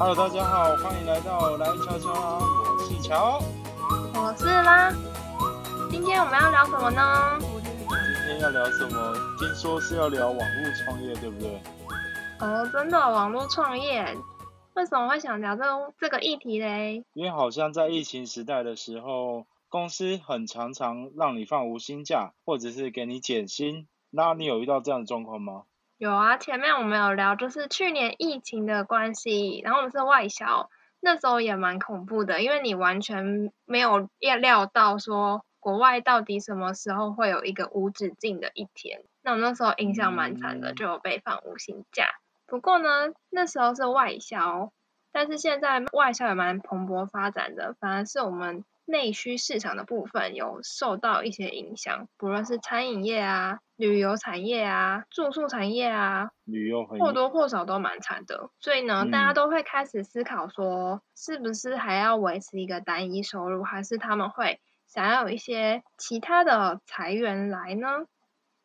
Hello，大家好，欢迎来到来悄悄啦，我是乔。我是啦。今天我们要聊什么呢？今天要聊什么？听说是要聊网络创业，对不对？哦，真的网络创业，为什么会想聊这这个议题嘞？因为好像在疫情时代的时候，公司很常常让你放无薪假，或者是给你减薪。那你有遇到这样的状况吗？有啊，前面我们有聊，就是去年疫情的关系，然后我们是外销，那时候也蛮恐怖的，因为你完全没有料料到说国外到底什么时候会有一个无止境的一天。那我那时候印象蛮惨的，就有被放无薪假。不过呢，那时候是外销，但是现在外销也蛮蓬勃发展的，反而是我们。内需市场的部分有受到一些影响，不论是餐饮业啊、旅游产业啊、住宿产业啊，旅游或多或少都蛮惨的。所以呢，大家都会开始思考说，是不是还要维持一个单一收入，还是他们会想要有一些其他的裁员来呢？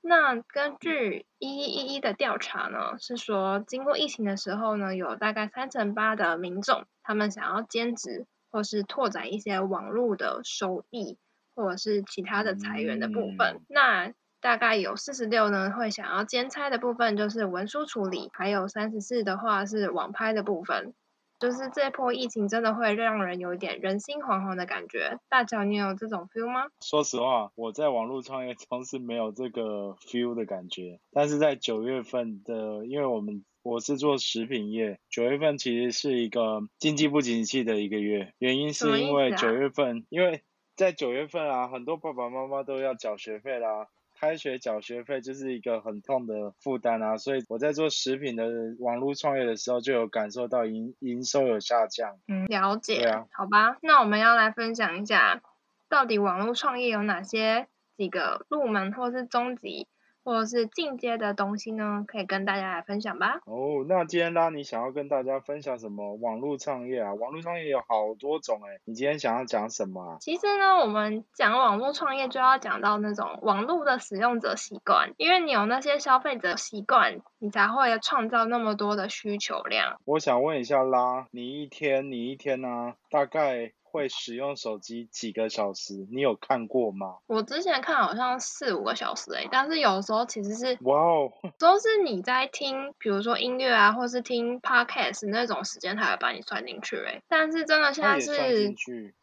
那根据一一一一的调查呢，是说经过疫情的时候呢，有大概三成八的民众他们想要兼职。或是拓展一些网络的收益，或者是其他的裁员的部分。那大概有四十六呢，会想要兼差的部分就是文书处理，还有三十四的话是网拍的部分。就是这波疫情真的会让人有一点人心惶惶的感觉。大乔，你有这种 feel 吗？说实话，我在网络创业中是没有这个 feel 的感觉。但是在九月份的，因为我们我是做食品业，九月份其实是一个经济不景气的一个月，原因是因为九月份，因为在九月份啊，很多爸爸妈妈都要缴学费啦。开学缴学费就是一个很痛的负担啊，所以我在做食品的网络创业的时候，就有感受到营营收有下降。嗯，了解。对啊。好吧，那我们要来分享一下，到底网络创业有哪些几个入门或是终极。或者是进阶的东西呢，可以跟大家来分享吧。哦，那今天拉你想要跟大家分享什么？网络创业啊，网络创业有好多种哎，你今天想要讲什么啊？其实呢，我们讲网络创业就要讲到那种网络的使用者习惯，因为你有那些消费者习惯，你才会创造那么多的需求量。我想问一下拉，你一天你一天呢，大概？会使用手机几个小时？你有看过吗？我之前看好像四五个小时诶，但是有时候其实是哇哦，都是你在听，比如说音乐啊，或是听 podcast 那种时间，它会把你算进去诶。但是真的现在是，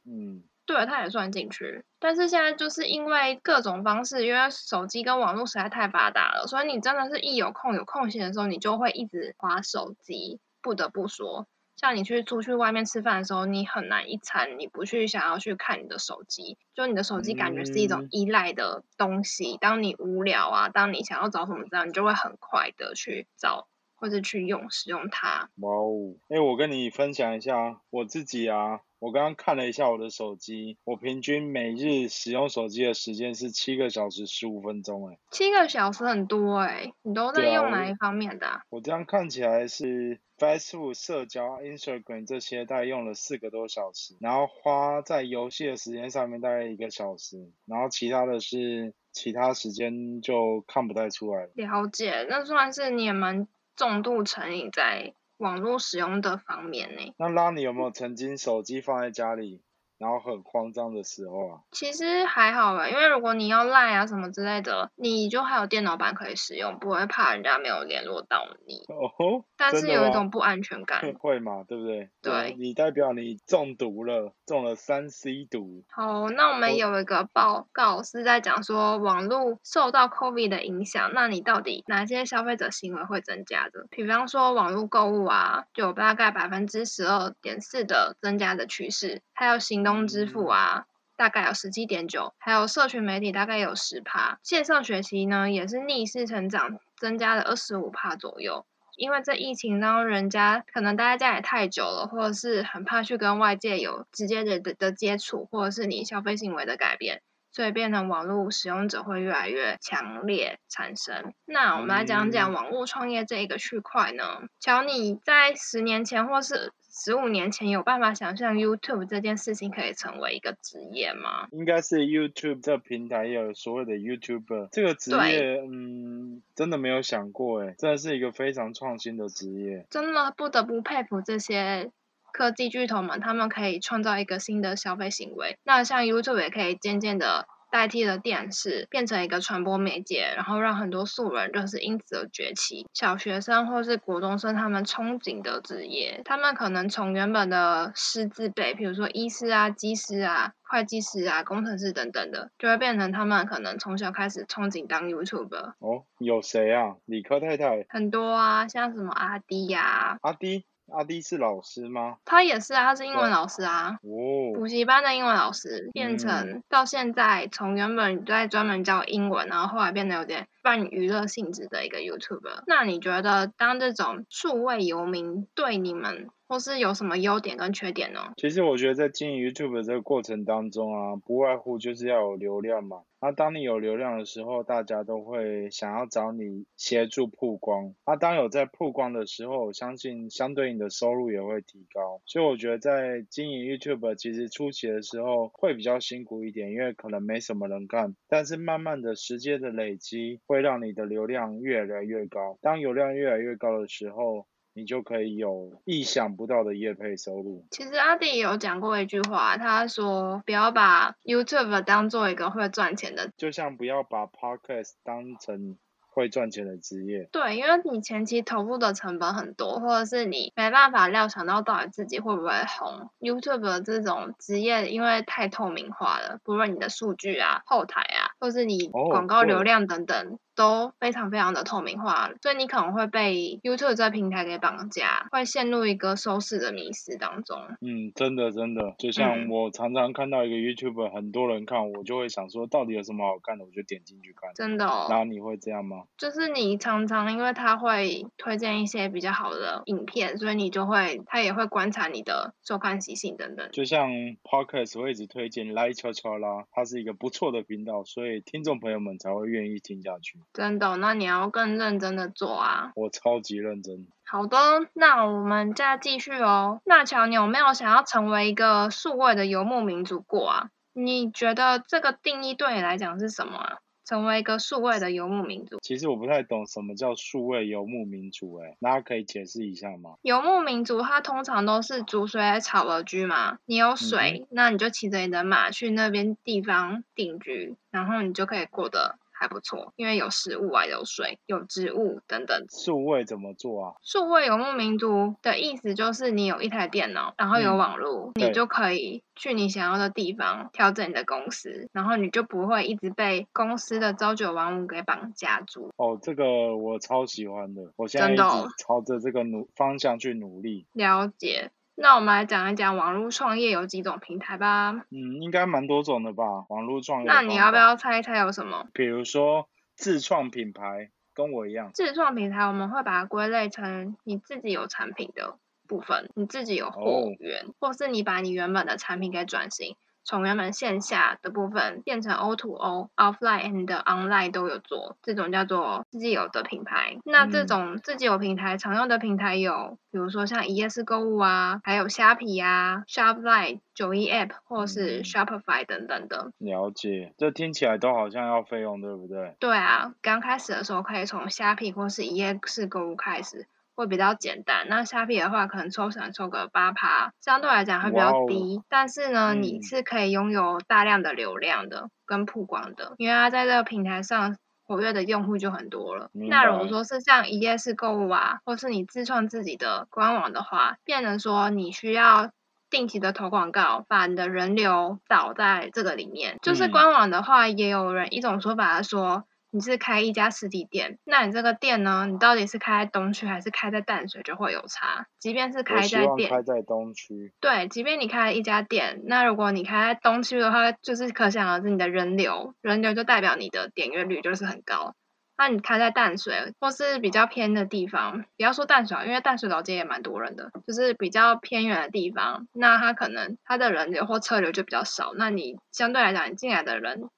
嗯，对，它也算进去。但是现在就是因为各种方式，因为手机跟网络实在太发达了，所以你真的是一有空有空闲的时候，你就会一直划手机。不得不说。像你去出去外面吃饭的时候，你很难一餐你不去想要去看你的手机，就你的手机感觉是一种依赖的东西。当你无聊啊，当你想要找什么资料，你就会很快的去找或者去用使用它。哇哦！哎，我跟你分享一下我自己啊，我刚刚看了一下我的手机，我平均每日使用手机的时间是七个小时十五分钟。哎，七个小时很多哎，你都在用哪一方面的？我这样看起来是。Facebook 社交、Instagram 这些大概用了四个多小时，然后花在游戏的时间上面大概一个小时，然后其他的是其他时间就看不太出来了。了解，那算是你也蛮重度成瘾在网络使用的方面呢。那拉你有没有曾经手机放在家里？然后很慌张的时候啊，其实还好吧，因为如果你要赖啊什么之类的，你就还有电脑版可以使用，不会怕人家没有联络到你。哦，但是有一种不安全感。会嘛，对不对？对，你代表你中毒了，中了三 C 毒。好，那我们有一个报告是在讲说网络受到 COVID 的影响，那你到底哪些消费者行为会增加的？比方说网络购物啊，就有大概百分之十二点四的增加的趋势，还有行动。支付啊，大概有十七点九，还有社群媒体大概有十趴，线上学习呢也是逆势成长，增加了二十五趴左右。因为这疫情，然后人家可能待在家里太久了，或者是很怕去跟外界有直接的的接触，或者是你消费行为的改变，所以变成网络使用者会越来越强烈产生。那我们来讲讲网络创业这一个区块呢，乔，你在十年前或是。十五年前有办法想象 YouTube 这件事情可以成为一个职业吗？应该是 YouTube 这平台有所有的 YouTuber 这个职业，嗯，真的没有想过，哎，真的是一个非常创新的职业。真的不得不佩服这些科技巨头们，他们可以创造一个新的消费行为。那像 YouTube 也可以渐渐的。代替了电视，变成一个传播媒介，然后让很多素人就是因此而崛起。小学生或是国中生，他们憧憬的职业，他们可能从原本的师字辈，比如说医师啊、技师啊、会计师啊、工程师等等的，就会变成他们可能从小开始憧憬当 YouTuber。哦，有谁啊？理科太太？很多啊，像什么阿迪呀？阿迪。阿弟是老师吗？他也是啊，他是英文老师啊。哦。补习班的英文老师，变成到现在从原本在专门教英文，然后后来变得有点半娱乐性质的一个 YouTuber。那你觉得当这种数位游民对你们？或是有什么优点跟缺点呢？其实我觉得在经营 YouTube 这个过程当中啊，不外乎就是要有流量嘛。那当你有流量的时候，大家都会想要找你协助曝光。那当有在曝光的时候，我相信相对应的收入也会提高。所以我觉得在经营 YouTube 其实初期的时候会比较辛苦一点，因为可能没什么人看。但是慢慢的时间的累积会让你的流量越来越高。当流量越来越高的时候，你就可以有意想不到的业配收入。其实阿弟有讲过一句话，他说不要把 YouTube 当做一个会赚钱的，就像不要把 Podcast 当成。会赚钱的职业，对，因为你前期投入的成本很多，或者是你没办法料想到到底自己会不会红。YouTube 这种职业因为太透明化了，不论你的数据啊、后台啊，或是你广告流量等等，都非常非常的透明化，所以你可能会被 YouTube 这平台给绑架，会陷入一个收视的迷失当中。嗯，真的真的，就像我常常看到一个 YouTube 很多人看，我就会想说，到底有什么好看的，我就点进去看。真的。哦。然后你会这样吗？就是你常常因为他会推荐一些比较好的影片，所以你就会他也会观察你的收看习性等等。就像 Podcast 会一直推荐来悄悄啦，它是一个不错的频道，所以听众朋友们才会愿意听下去。真的，那你要更认真的做啊！我超级认真。好的，那我们再继续哦。那乔，你有没有想要成为一个数位的游牧民族过啊？你觉得这个定义对你来讲是什么啊？成为一个数位的游牧民族，其实我不太懂什么叫数位游牧民族，哎，大家可以解释一下吗？游牧民族它通常都是逐水草而居嘛，你有水，那你就骑着你的马去那边地方定居，然后你就可以过得。还不错，因为有食物啊，有水，有植物等等。数位怎么做啊？数位游牧民族的意思就是你有一台电脑，然后有网络，你就可以去你想要的地方调整你的公司，然后你就不会一直被公司的朝九晚五给绑架住。哦，这个我超喜欢的，我现在一直朝着这个努方向去努力。了解。那我们来讲一讲网络创业有几种平台吧。嗯，应该蛮多种的吧，网络创业。那你要不要猜一猜有什么？比如说自创品牌，跟我一样。自创品牌，我们会把它归类成你自己有产品的部分，你自己有货源，或是你把你原本的产品给转型。从原本线下的部分变成 O to O，offline and online 都有做，这种叫做自己有的品牌。那这种自己有平台常用的平台有，比如说像一页式购物啊，还有虾皮啊，Shopline、九一 App 或是 Shopify 等等的。了解，这听起来都好像要费用，对不对？对啊，刚开始的时候可以从虾皮或是一页式购物开始。会比较简单，那虾皮的话可能抽成抽个八趴，相对来讲会比较低，但是呢，你是可以拥有大量的流量的跟曝光的，因为它在这个平台上活跃的用户就很多了。那如果说是像一页式购物啊，或是你自创自己的官网的话，变成说你需要定期的投广告，把你的人流导在这个里面。就是官网的话，也有人一种说法说。你是开一家实体店，那你这个店呢？你到底是开在东区还是开在淡水，就会有差。即便是开在店，开在东区。对，即便你开了一家店，那如果你开在东区的话，就是可想而知你的人流，人流就代表你的点阅率就是很高。那你开在淡水或是比较偏的地方，不要说淡水，因为淡水老街也蛮多人的，就是比较偏远的地方，那它可能它的人流或车流就比较少，那你相对来讲你进来的人。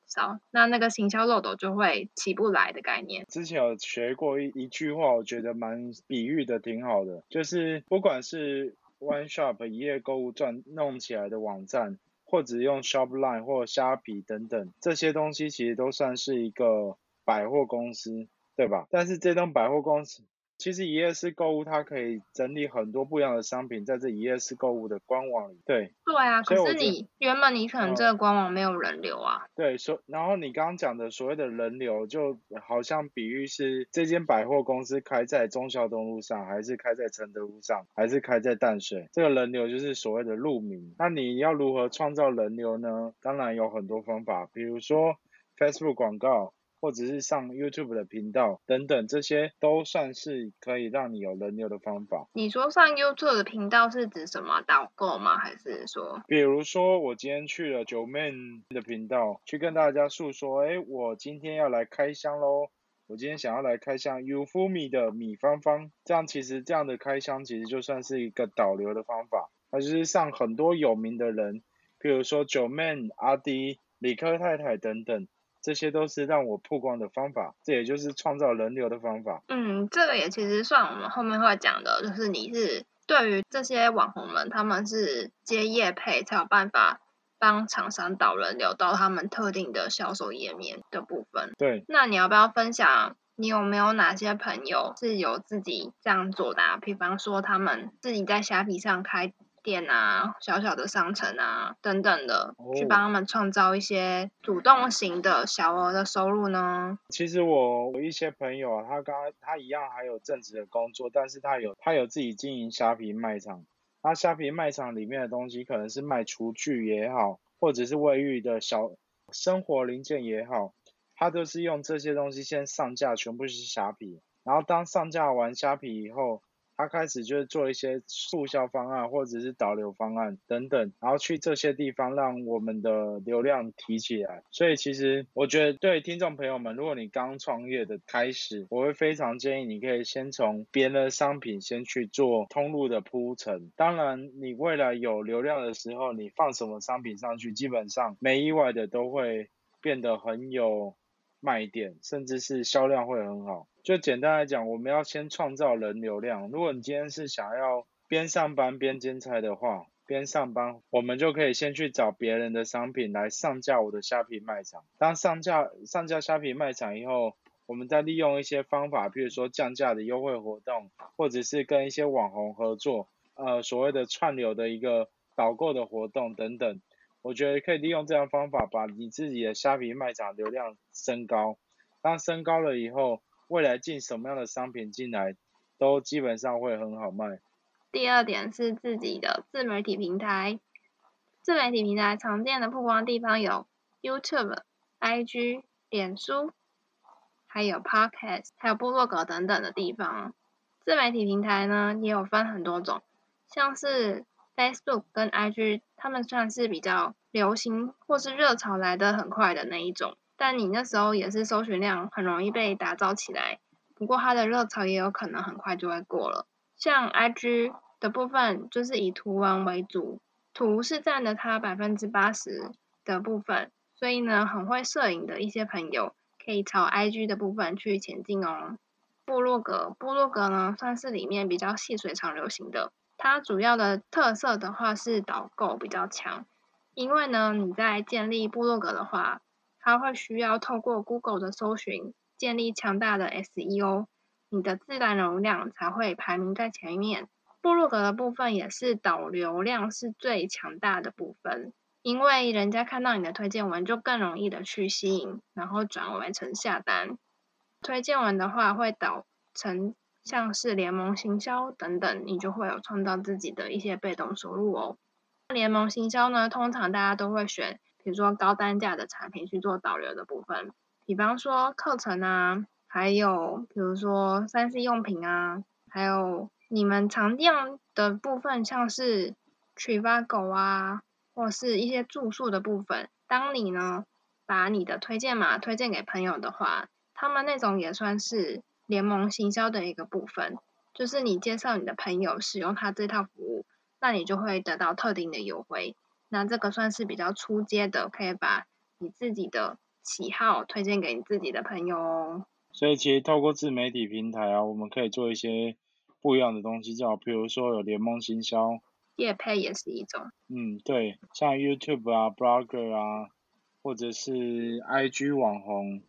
那那个行销漏斗就会起不来的概念。之前有学过一一句话，我觉得蛮比喻的挺好的，就是不管是 One Shop 一页购物赚弄起来的网站，或者用 Shopline 或虾皮等等这些东西，其实都算是一个百货公司，对吧？但是这栋百货公司其实一页式购物它可以整理很多不一样的商品在这一页式购物的官网里。对，对啊，可是你原本你可能这个官网没有人流啊，对，所然后你刚刚讲的所谓的人流，就好像比喻是这间百货公司开在中孝东路上，还是开在承德路上，还是开在淡水，这个人流就是所谓的路名。那你要如何创造人流呢？当然有很多方法，比如说 Facebook 广告。或者是上 YouTube 的频道等等，这些都算是可以让你有人流的方法。你说上 YouTube 的频道是指什么导购吗？还是说比如说，我今天去了九妹的频道，去跟大家诉说，哎，我今天要来开箱喽。我今天想要来开箱 Ufumi 的米芳芳，这样其实这样的开箱其实就算是一个导流的方法，它就是上很多有名的人，比如说九妹、阿迪、理科太太等等。这些都是让我曝光的方法，这也就是创造人流的方法。嗯，这个也其实算我们后面会讲的，就是你是对于这些网红们，他们是接业配才有办法帮厂商导人流到他们特定的销售页面的部分。对，那你要不要分享？你有没有哪些朋友是有自己这样做的、啊？比方说他们自己在虾皮上开。店啊，小小的商城啊，等等的，去帮他们创造一些主动型的小额的收入呢？其实我我一些朋友啊，他刚他一样还有正职的工作，但是他有他有自己经营虾皮卖场。他虾皮卖场里面的东西可能是卖厨具也好，或者是卫浴的小生活零件也好，他都是用这些东西先上架，全部是虾皮。然后当上架完虾皮以后。他开始就是做一些促销方案或者是导流方案等等，然后去这些地方让我们的流量提起来。所以其实我觉得对听众朋友们，如果你刚创业的开始，我会非常建议你可以先从别人的商品先去做通路的铺陈。当然，你未来有流量的时候，你放什么商品上去，基本上没意外的都会变得很有卖点，甚至是销量会很好。就简单来讲，我们要先创造人流量。如果你今天是想要边上班边兼差的话，边上班我们就可以先去找别人的商品来上架我的虾皮卖场。当上架上架虾皮卖场以后，我们再利用一些方法，比如说降价的优惠活动，或者是跟一些网红合作，呃，所谓的串流的一个导购的活动等等。我觉得可以利用这样方法，把你自己的虾皮卖场流量升高。当升高了以后，未来进什么样的商品进来，都基本上会很好卖。第二点是自己的自媒体平台，自媒体平台常见的曝光地方有 YouTube、IG、脸书，还有 Podcast，还有部落格等等的地方。自媒体平台呢也有分很多种，像是 Facebook 跟 IG，他们算是比较流行或是热潮来的很快的那一种。但你那时候也是搜寻量很容易被打造起来，不过它的热潮也有可能很快就会过了。像 IG 的部分就是以图文为主，图是占了它百分之八十的部分，所以呢，很会摄影的一些朋友可以朝 IG 的部分去前进哦。部落格，部落格呢算是里面比较细水长流型的，它主要的特色的话是导购比较强，因为呢你在建立部落格的话。它会需要透过 Google 的搜寻建立强大的 SEO，你的自然流量才会排名在前面。部落格的部分也是导流量是最强大的部分，因为人家看到你的推荐文就更容易的去吸引，然后转为成下单。推荐文的话会导成像是联盟行销等等，你就会有创造自己的一些被动收入哦。联盟行销呢，通常大家都会选。比如说高单价的产品去做导流的部分，比方说课程啊，还有比如说三 C 用品啊，还有你们常见的部分，像是 Trivago 啊，或是一些住宿的部分。当你呢把你的推荐码推荐给朋友的话，他们那种也算是联盟行销的一个部分，就是你介绍你的朋友使用他这套服务，那你就会得到特定的优惠。那这个算是比较出阶的，可以把你自己的喜好推荐给你自己的朋友哦。所以其实透过自媒体平台啊，我们可以做一些不一样的东西，叫比如说有联盟行销，业配也是一种。嗯，对，像 YouTube 啊、Blogger 啊，或者是 IG 网红，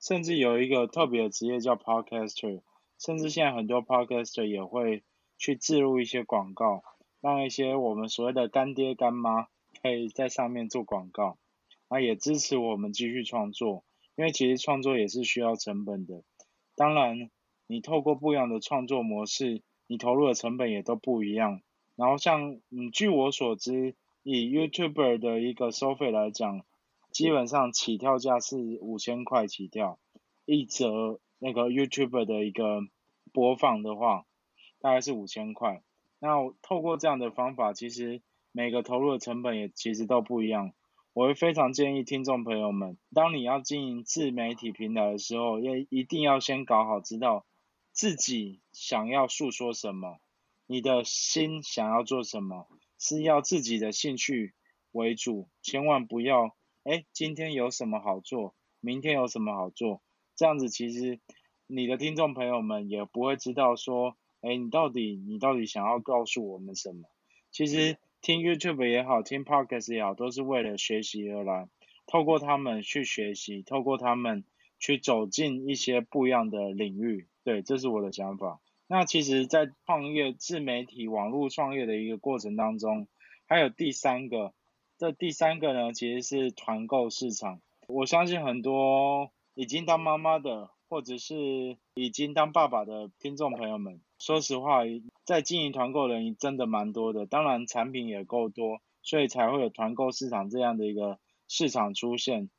甚至有一个特别的职业叫 Podcaster，甚至现在很多 podcaster 也会去置入一些广告，让一些我们所谓的干爹干妈可以在上面做广告，啊，也支持我们继续创作，因为其实创作也是需要成本的。当然，你透过不一样的创作模式，你投入的成本也都不一样。然后像，嗯，据我所知，以 YouTuber 的一个收费来讲，基本上起跳价是五千块起跳，一则那个 YouTuber 的一个播放的话，大概是五千块。那透过这样的方法，其实每个投入的成本也其实都不一样。我会非常建议听众朋友们，当你要经营自媒体平台的时候，要一定要先搞好，知道自己想要诉说什么。你的心想要做什么，是要自己的兴趣为主，千万不要，哎，今天有什么好做，明天有什么好做，这样子其实你的听众朋友们也不会知道说，哎，你到底你到底想要告诉我们什么？其实听 YouTube 也好，听 Podcast 也好，都是为了学习而来，透过他们去学习，透过他们去走进一些不一样的领域，对，这是我的想法。那其实，在创业自媒体网络创业的一个过程当中，还有第三个，这第三个呢，其实是团购市场。我相信很多已经当妈妈的，或者是已经当爸爸的听众朋友们，说实话，在经营团购的人真的蛮多的，当然产品也够多，所以才会有团购市场这样的一个市场出现。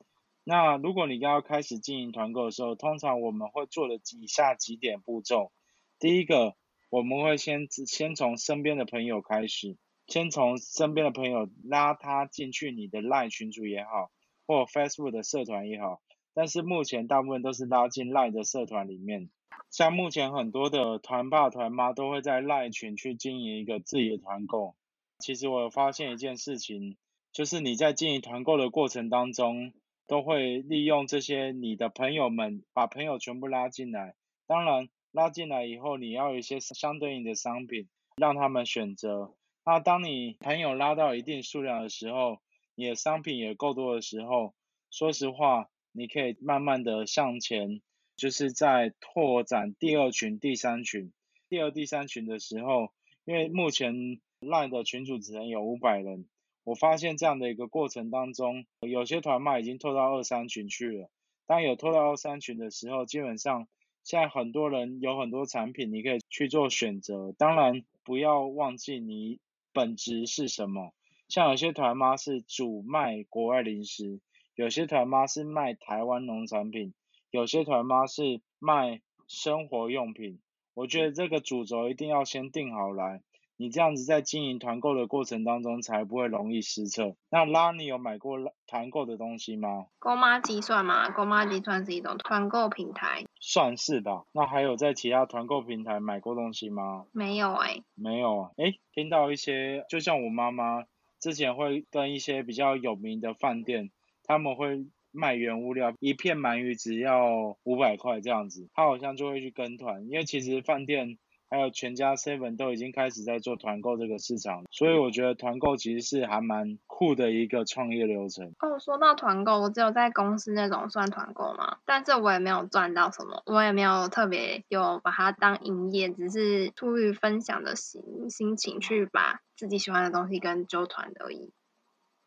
那如果你要开始经营团购的时候，通常我们会做的以下几点步骤。第一个，我们会先先从身边的朋友开始，先从身边的朋友拉他进去你的 LINE 群组也好，或 Facebook 的社团也好，但是目前大部分都是拉进赖的社团里面。像目前很多的团爸团妈都会在 LINE 群去经营一个自己的团购。其实我发现一件事情，就是你在经营团购的过程当中，都会利用这些你的朋友们，把朋友全部拉进来。当然。拉进来以后，你要有一些相对应的商品让他们选择。那当你朋友拉到一定数量的时候，你的商品也够多的时候，说实话，你可以慢慢的向前，就是在拓展第二群、第三群。第二、第三群的时候，因为目前 LINE 的群主只能有五百人，我发现这样的一个过程当中，有些团卖已经拓到二三群去了。当有拓到二三群的时候，基本上。现在很多人有很多产品，你可以去做选择。当然，不要忘记你本质是什么。像有些团妈是主卖国外零食，有些团妈是卖台湾农产品，有些团妈是卖生活用品。我觉得这个主轴一定要先定好来。你这样子在经营团购的过程当中，才不会容易失策。那拉，你有买过团购的东西吗？购妈机算吗？购妈集算是一种团购平台。算是吧。那还有在其他团购平台买过东西吗？没有哎。没有哎。听到一些，就像我妈妈之前会跟一些比较有名的饭店，他们会卖原物料，一片鳗鱼只要五百块这样子，他好像就会去跟团，因为其实饭店。还有全家 Seven 都已经开始在做团购这个市场，所以我觉得团购其实是还蛮酷的一个创业流程。哦，说到团购，我只有在公司那种算团购嘛，但是我也没有赚到什么，我也没有特别有把它当营业，只是出于分享的心心情去把自己喜欢的东西跟揪团而已。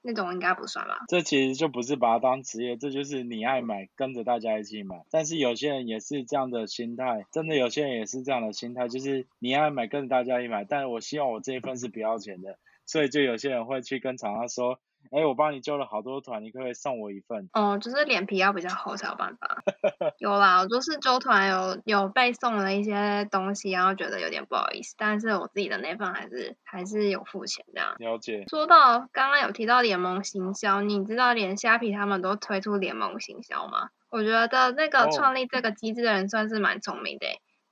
那种应该不算吧？这其实就不是把它当职业，这就是你爱买，跟着大家一起买。但是有些人也是这样的心态，真的有些人也是这样的心态，就是你爱买，跟着大家一起买。但是我希望我这一份是不要钱的，所以就有些人会去跟厂商说。哎，我帮你揪了好多团，你可不可以送我一份？哦，就是脸皮要比较厚才有办法。有啦，我就是揪团有有被送了一些东西，然后觉得有点不好意思，但是我自己的那份还是还是有付钱这样。了解。说到刚刚有提到联盟行销，你知道连虾皮他们都推出联盟行销吗？我觉得那个创立这个机制的人算是蛮聪明的。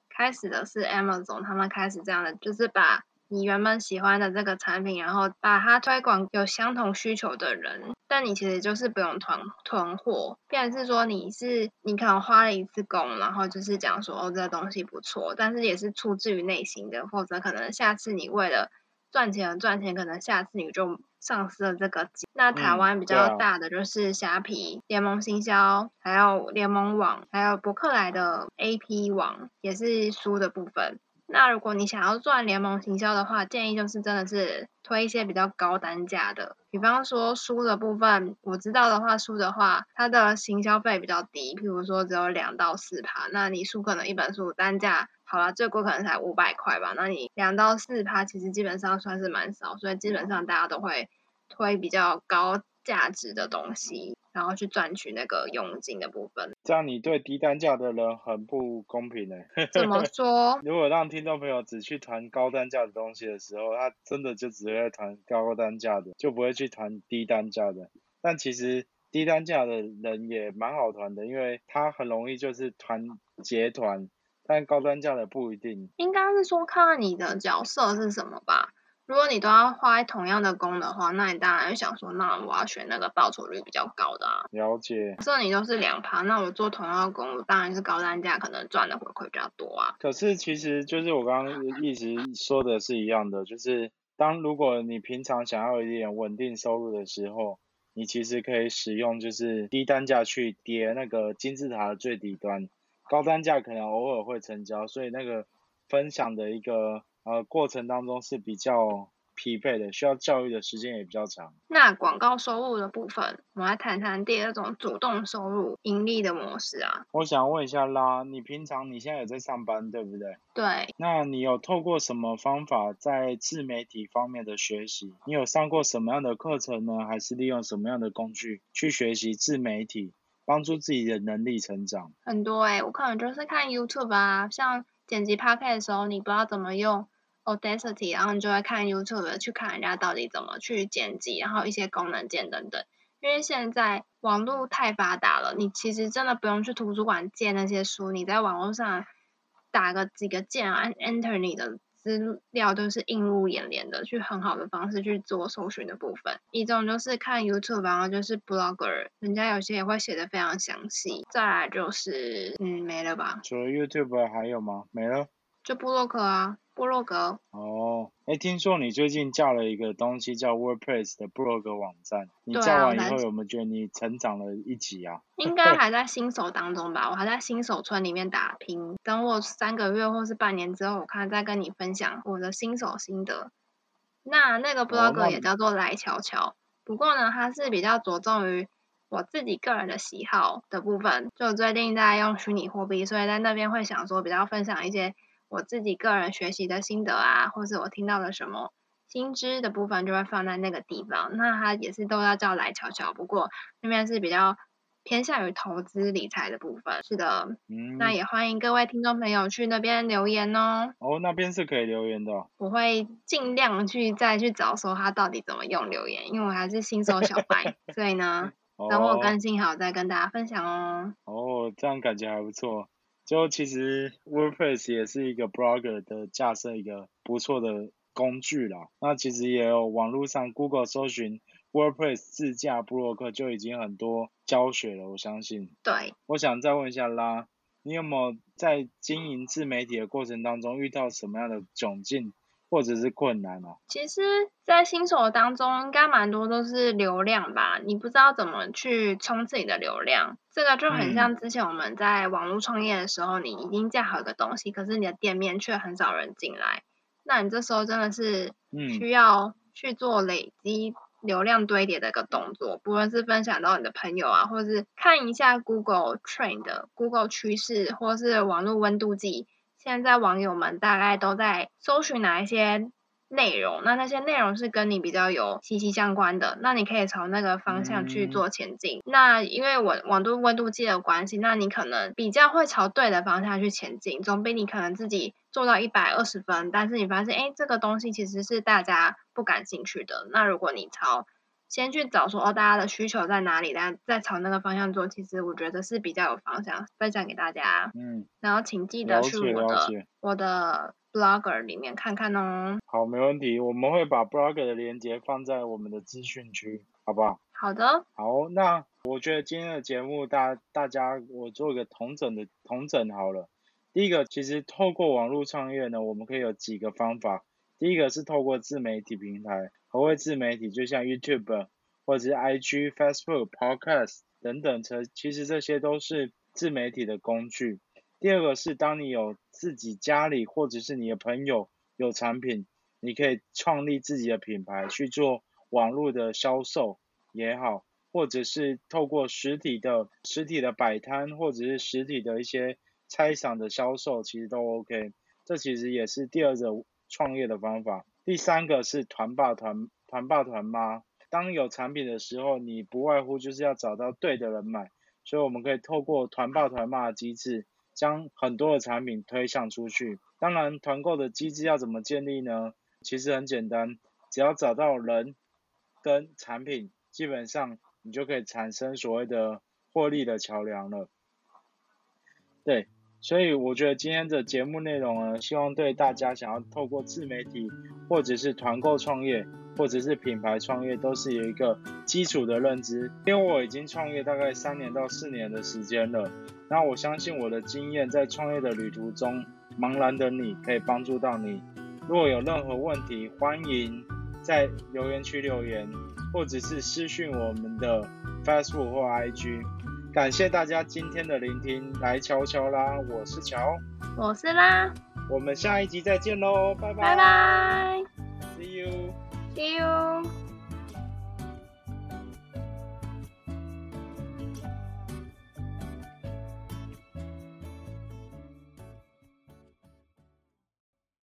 开始的是 Amazon，他们开始这样的，就是把。你原本喜欢的这个产品，然后把它推广有相同需求的人，但你其实就是不用囤囤货，变是说你是你可能花了一次工，然后就是讲说哦这个东西不错，但是也是出自于内心的，否则可能下次你为了赚钱而赚钱，可能下次你就丧失了这个机。那台嗯湾比较大的就是虾皮、联盟新销，还有联盟网，还有博客来的 AP 网，也是书的部分。那如果你想要赚联盟行销的话，建议就是真的是推一些比较高单价的，比方说书的部分，我知道的话，书的话，它的行销费比较低，譬如说只有两到四趴，那你书可能一本书单价好了，最贵可能才五百块吧，那你两到四趴，其实基本上算是蛮少，所以基本上大家都会推比较高价值的东西，然后去赚取那个佣金的部分。这样你对低单价的人很不公平呢、怎么 说？如果让听众朋友只去团高单价的东西的时候，他真的就只会团高单价的，就不会去团低单价的。但其实低单价的人也蛮好团的，因为他很容易就是团结团，但高单价的不一定。应该是说看看你的角色是什么吧。如果你都要花同样的工的话，那你当然会想说，那我要选那个报酬率比较高的啊。了解。假设你都是两趴，那我做同样的工，我当然是高单价，可能赚的回馈比较多啊。可是其实就是我刚刚一直说的是一样的，就是当如果你平常想要一点稳定收入的时候，你其实可以使用就是低单价去叠那个金字塔的最底端，高单价可能偶尔会成交，所以那个分享的一个呃过程当中是比较疲惫的，需要教育的时间也比较长。那广告收入的部分，我们来谈谈第二种主动收入盈利的模式啊。我想问一下啦，你平常你现在有在上班对不对？对，那你有透过什么方法在自媒体方面的学习？你有上过什么样的课程呢？还是利用什么样的工具去学习自媒体，帮助自己的能力成长？很多诶、我可能就是看 YouTube 啊，像剪辑 Podcast 的时候，你不知道怎么用 Audacity，然后你就会看 YouTube 去看人家到底怎么去剪辑，然后一些功能键等等。因为现在网络太发达了，你其实真的不用去图书馆借那些书，你在网络上打个几个键，按 Enter 你的资料都是映入眼帘的，去很好的方式去做搜寻的部分。一种就是看 YouTube，然后就是 Blogger，人家有些也会写的非常详细。再来就是嗯没了吧，除了 YouTube 还有吗？没了。就布洛克啊，部落格。哦，哎，听说你最近架了一个东西叫 WordPress 的 blog 网站，你架完以后有没有觉得你成长了一级啊？应该还在新手当中吧，我还在新手村里面打拼。等我三个月或是半年之后，我看再跟你分享我的新手心得。那那个 blog 也叫做来瞧瞧，不过呢，它是比较着重于我自己个人的喜好的部分。就最近在用虚拟货币，所以在那边会想说比较分享一些我自己个人学习的心得啊，或是我听到了什么新知的部分，就会放在那个地方。那它也是都要叫来瞧瞧，不过那边是比较偏向于投资理财的部分。是的，嗯，那也欢迎各位听众朋友去那边留言哦。哦，那边是可以留言的哦、我会尽量去再去找说他到底怎么用留言，因为我还是新手小白，所以呢，等我哦更新好再跟大家分享哦。哦，这样感觉还不错。就其实 WordPress 也是一个 blogger 的架设一个不错的工具啦。那其实也有网络上 Google 搜寻 WordPress 自驾布洛克就已经很多教学了，我相信。对，我想再问一下啦，你有没有在经营自媒体的过程当中遇到什么样的窘境或者是困难啊？其实，在新手当中，应该蛮多都是流量吧。你不知道怎么去冲自己的流量，这个就很像之前我们在网络创业的时候，你已经架好一个东西，可是你的店面却很少人进来，那你这时候真的是嗯需要去做累积流量堆叠的一个动作，不论是分享到你的朋友啊，或是看一下 Google Trend、Google 趋势，或是网络温度计，现在网友们大概都在搜寻哪一些内容，那那些内容是跟你比较有息息相关的，那你可以朝那个方向去嗯做前进。那因为我网度温度计的关系，那你可能比较会朝对的方向去前进，总比你可能自己做到一百二十分，但是你发现哎这个东西其实是大家不感兴趣的。那如果你朝先去找说哦大家的需求在哪里，然后再朝那个方向做，其实我觉得是比较有方向，分享给大家。嗯，然后请记得去我的。我的 blogger 里面看看哦。好，没问题，我们会把 blogger 的链接放在我们的资讯区，好不好？好的，好，那我觉得今天的节目大大家我做一个同整的同整好了。第一个，其实透过网络创业呢，我们可以有几个方法。第一个是透过自媒体平台，何谓自媒体？就像 YouTube 或者是 IG、Facebook、Podcast 等等，这其实这些都是自媒体的工具。第二个是当你有自己家里或者是你的朋友有产品，你可以创立自己的品牌去做网络的销售也好，或者是透过实体的实体的摆摊或者是实体的一些拆场的销售，其实都 OK。这其实也是第二种创业的方法。第三个是团爸团团爸团妈，当有产品的时候，你不外乎就是要找到对的人买，所以我们可以透过团爸团妈的机制。将很多的产品推向出去，当然团购的机制要怎么建立呢？其实很简单，只要找到人跟产品，基本上你就可以产生所谓的获利的桥梁了。对，所以我觉得今天的节目内容呢，希望对大家想要透过自媒体或者是团购创业，或者是品牌创业，都是有一个基础的认知。因为我已经创业大概三年到四年的时间了。那我相信我的经验在创业的旅途中，茫然的你可以帮助到你。如果有任何问题，欢迎在留言区留言，或者是私讯我们的 Facebook 或 IG。感谢大家今天的聆听，来瞧瞧啦！我是乔，我是啦，我们下一集再见喽，拜拜，拜拜，See you，See you。